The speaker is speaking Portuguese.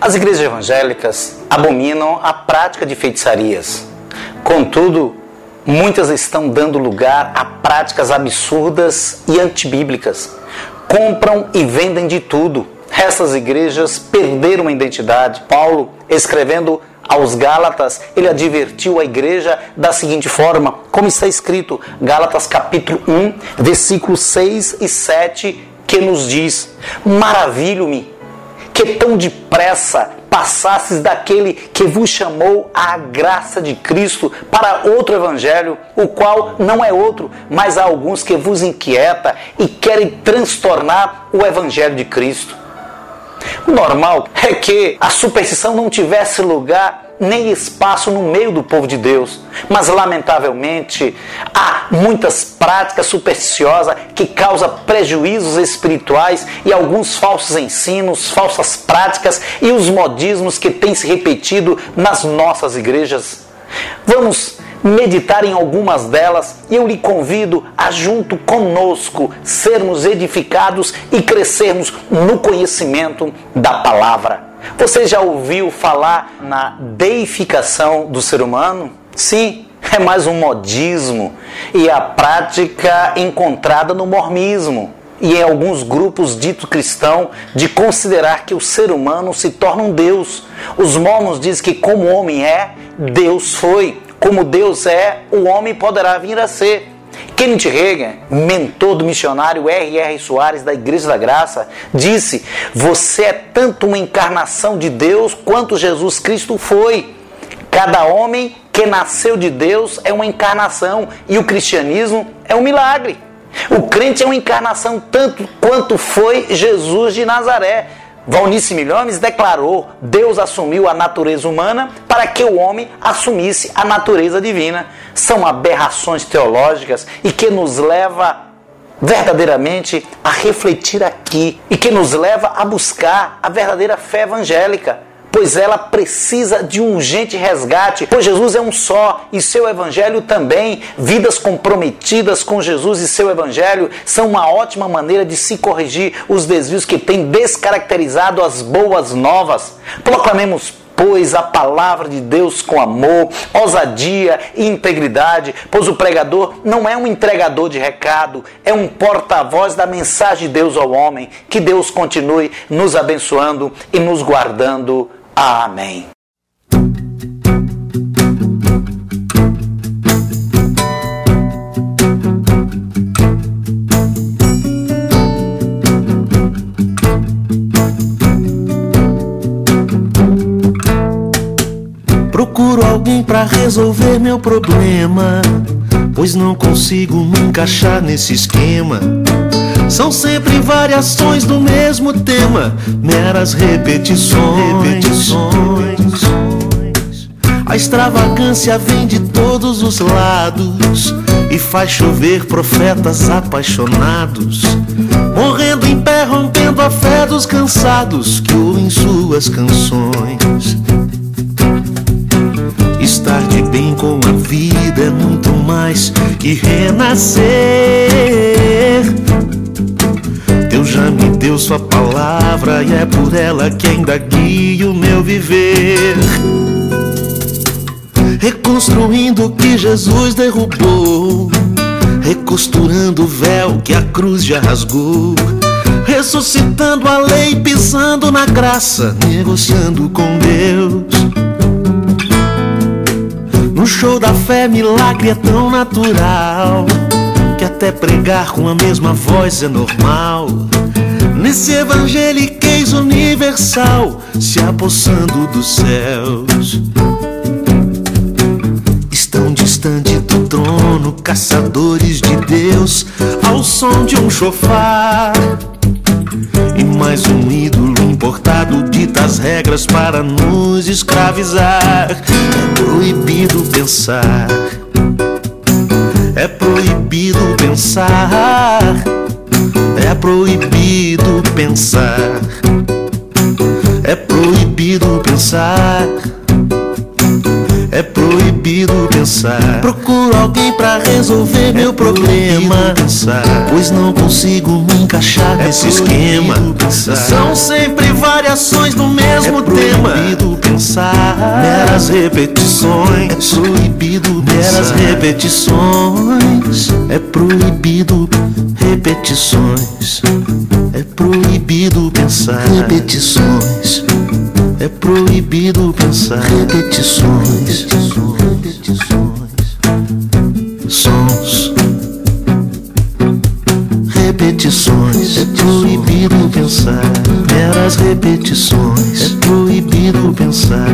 as igrejas evangélicas abominam a prática de feitiçarias. Contudo, muitas estão dando lugar a práticas absurdas e antibíblicas. Compram e vendem de tudo. Essas igrejas perderam a identidade. Paulo, escrevendo aos Gálatas, ele advertiu a igreja da seguinte forma, como está escrito, Gálatas capítulo 1, versículos 6 e 7, que nos diz: Maravilho-me que tão depressa passasses daquele que vos chamou à graça de Cristo para outro evangelho, o qual não é outro, mas há alguns que vos inquieta e querem transtornar o evangelho de Cristo. O normal é que a superstição não tivesse lugar nem espaço no meio do povo de Deus. Mas, lamentavelmente, há muitas práticas supersticiosas que causam prejuízos espirituais e alguns falsos ensinos, falsas práticas e os modismos que têm se repetido nas nossas igrejas. Vamos meditar em algumas delas e eu lhe convido a, junto conosco, sermos edificados e crescermos no conhecimento da palavra. Você já ouviu falar na deificação do ser humano? Sim, é mais um modismo e a prática encontrada no mormismo e em alguns grupos dito cristão de considerar que o ser humano se torna um Deus. Os mormons dizem que como homem é, Deus foi. Como Deus é, o homem poderá vir a ser. Kenneth Reagan, mentor do missionário R.R. Soares da Igreja da Graça, disse: Você é tanto uma encarnação de Deus quanto Jesus Cristo foi. Cada homem que nasceu de Deus é uma encarnação e o cristianismo é um milagre. O crente é uma encarnação tanto quanto foi Jesus de Nazaré. Valnice Milhomes declarou: Deus assumiu a natureza humana para que o homem assumisse a natureza divina. São aberrações teológicas e que nos leva verdadeiramente a refletir aqui e que nos leva a buscar a verdadeira fé evangélica pois ela precisa de um urgente resgate, pois Jesus é um só e seu evangelho também. Vidas comprometidas com Jesus e seu evangelho são uma ótima maneira de se corrigir os desvios que têm descaracterizado as boas novas. Proclamemos pois a palavra de Deus com amor, ousadia e integridade, pois o pregador não é um entregador de recado, é um porta-voz da mensagem de Deus ao homem. Que Deus continue nos abençoando e nos guardando. Amém. Procuro alguém para resolver meu problema, pois não consigo me encaixar nesse esquema. São sempre variações do mesmo tema, meras repetições. repetições. A extravagância vem de todos os lados e faz chover profetas apaixonados, morrendo em pé, rompendo a fé dos cansados que ouvem suas canções. Estar de bem com a vida é muito mais que renascer. Sua palavra e é por ela que ainda guio o meu viver. Reconstruindo o que Jesus derrubou, recosturando o véu que a cruz já rasgou ressuscitando a lei, pisando na graça, negociando com Deus. No show da fé, milagre é tão natural que até pregar com a mesma voz é normal. Nesse evangeliquez universal, se apossando dos céus. Estão distante do trono, caçadores de Deus, ao som de um chofar e mais um ídolo importado dita as regras para nos escravizar. É proibido pensar, é proibido pensar, é proibido pensar, é proibido pensar. É proibido pensar. Procuro alguém para resolver é meu problema. Pensar, pois não consigo me encaixar é nesse esquema. Pensar. São sempre variações do mesmo é tema. É proibido pensar. Meras repetições. É proibido meras repetições. É proibido repetições. É proibido pensar. Repetições. É proibido pensar repetições, repetições, sons, repetições. É proibido pensar meras repetições. É proibido pensar